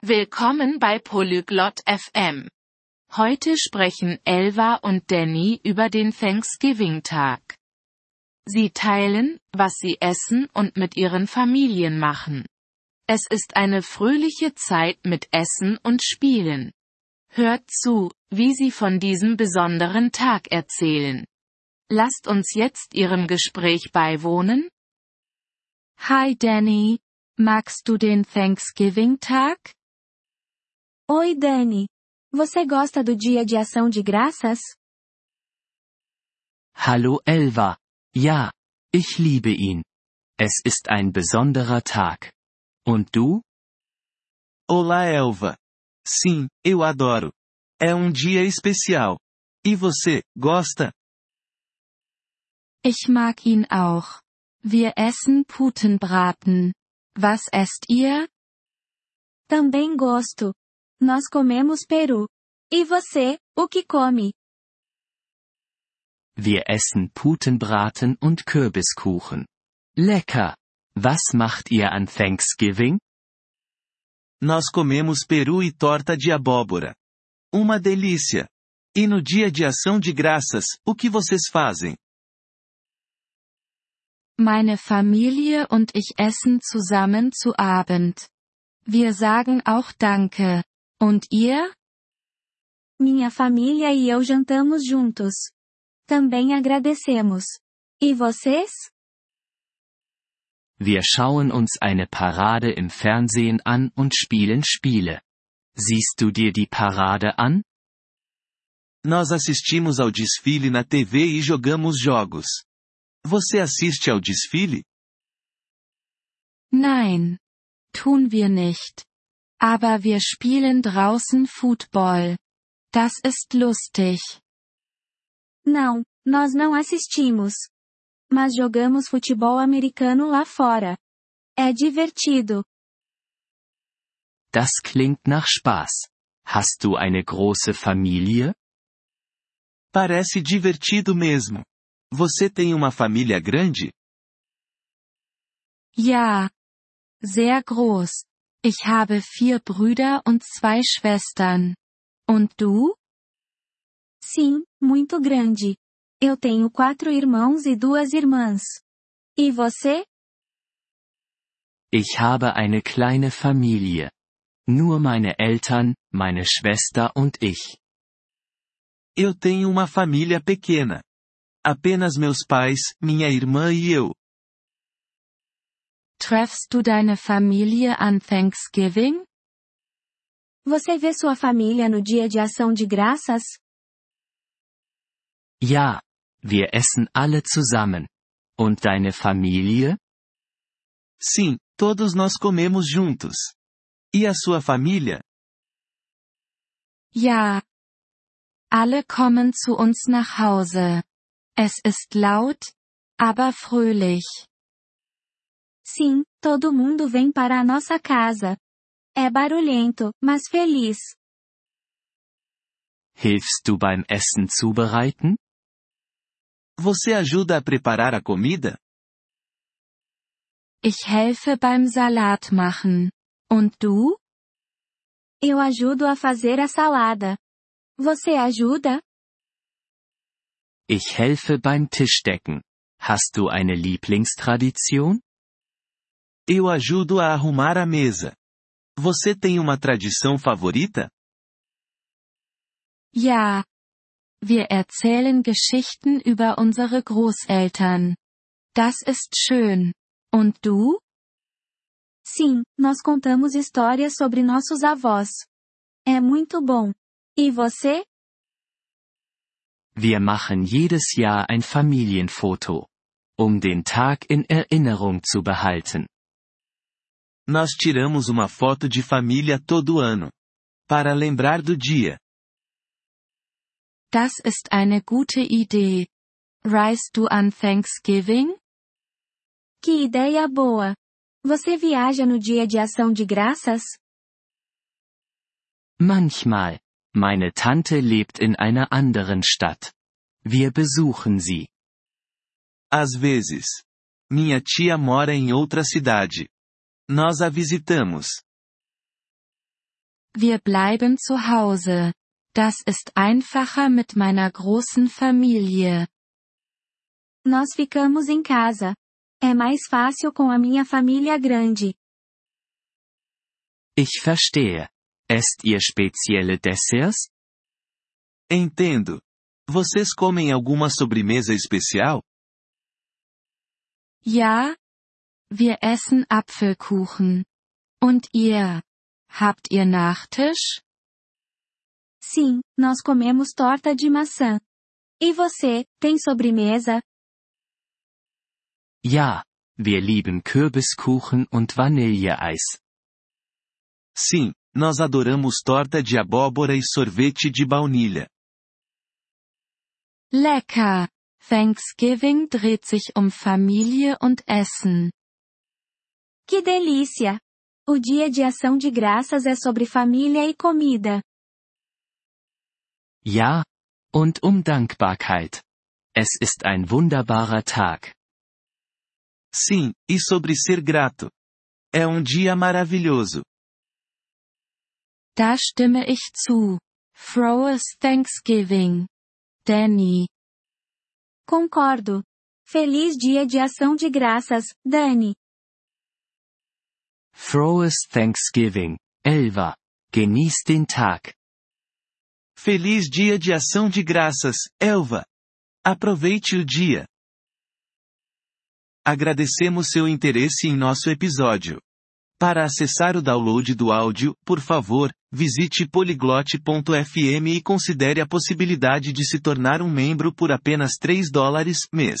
Willkommen bei Polyglot FM. Heute sprechen Elva und Danny über den Thanksgiving-Tag. Sie teilen, was sie essen und mit ihren Familien machen. Es ist eine fröhliche Zeit mit Essen und Spielen. Hört zu, wie sie von diesem besonderen Tag erzählen. Lasst uns jetzt ihrem Gespräch beiwohnen. Hi Danny, magst du den Thanksgiving-Tag? Oi Danny. Você gosta do Dia de Ação de Graças? Hallo Elva. Ja, ich liebe ihn. Es ist ein besonderer Tag. Und du? Olá Elva. Sim, eu adoro. É um dia especial. E você, gosta? Ich mag ihn auch. Wir essen Putenbraten. Was esst ihr? Também gosto. Nós comemos peru. E você, o que come? Wir essen Putenbraten und Kürbiskuchen. Lecker! Was macht ihr an Thanksgiving? Nós comemos peru e torta de abóbora. Uma delícia! E no dia de ação de graças, o que vocês fazem? Meine Familie und ich essen zusammen zu Abend. Wir sagen auch Danke. Und ihr? Minha família e eu jantamos juntos. Também agradecemos. E vocês? Wir schauen uns eine Parade im Fernsehen an und spielen Spiele. Siehst du dir die Parade an? Nós assistimos ao desfile na TV e jogamos jogos. Você assiste ao desfile? Nein. Tun wir nicht. Aber wir spielen draußen Football. Das ist lustig. Não, nós não assistimos. Mas jogamos futebol americano lá fora. É divertido. Das klingt nach Spaß. Hast du eine große Familie? Parece divertido mesmo. Você tem uma família grande? Ja. Sehr groß. Ich habe vier Brüder und zwei Schwestern. Und du? Sim, muito grande. Eu tenho quatro irmãos e duas irmãs. E você? Ich habe eine kleine Familie. Nur meine Eltern, meine Schwester und ich. Eu tenho uma família pequena. Apenas meus pais, minha irmã e eu. Treffst du deine Familie an Thanksgiving? Você vê sua família no dia de ação de graças? Ja, wir essen alle zusammen. Und deine Familie? Sim, todos nós comemos juntos. E a sua família? Ja. Alle kommen zu uns nach Hause. Es ist laut, aber fröhlich. Sim, todo mundo vem para a nossa casa. É barulhento, mas feliz. Hilfst du beim Essen zubereiten? Você ajuda a preparar a comida? Ich helfe beim Salat machen. Und du? Eu ajudo a fazer a salada. Você ajuda? Ich helfe beim Tischdecken. Hast du eine Lieblingstradition? Eu ajudo a arrumar a mesa. Você tem uma tradição favorita? Ja. Wir erzählen Geschichten über unsere Großeltern. Das ist schön. Und du? Sim, nós contamos histórias sobre nossos avós. É muito bom. E você? Wir machen jedes Jahr ein Familienfoto. Um den Tag in Erinnerung zu behalten. Nós tiramos uma foto de família todo ano. Para lembrar do dia. Das ist eine gute Idee. Reist du an Thanksgiving? Que ideia boa! Você viaja no dia de ação de graças? Manchmal. Meine Tante lebt in einer anderen Stadt. Wir besuchen sie. Às vezes. Minha tia mora em outra cidade. Nós a visitamos. Wir bleiben zu Hause. Das ist einfacher mit meiner großen Familie. Nós ficamos em casa. É mais fácil com a minha família grande. Ich verstehe. Esst ihr spezielle Desserts? Entendo. Vocês comem alguma sobremesa especial? Ja. Wir essen Apfelkuchen. Und ihr? Habt ihr Nachtisch? Sim, nós comemos torta de maçã. E você, tem sobremesa? Ja. Wir lieben Kürbiskuchen und Vanilleeis. Sim, nós adoramos torta de abóbora e sorvete de baunilha. Lecker! Thanksgiving dreht sich um Familie und Essen. Que delícia! O dia de ação de graças é sobre família e comida. Ja. Und um Dankbarkeit. Es ist ein wunderbarer Tag. Sim, e sobre ser grato. É um dia maravilhoso. Da stimme ich zu. Frohes Thanksgiving. Danny. Concordo. Feliz dia de ação de graças, Dani. Frohes Thanksgiving, Elva. Genieß den Tag. Feliz dia de ação de graças, Elva. Aproveite o dia. Agradecemos seu interesse em nosso episódio. Para acessar o download do áudio, por favor, visite poliglote.fm e considere a possibilidade de se tornar um membro por apenas 3 dólares mês.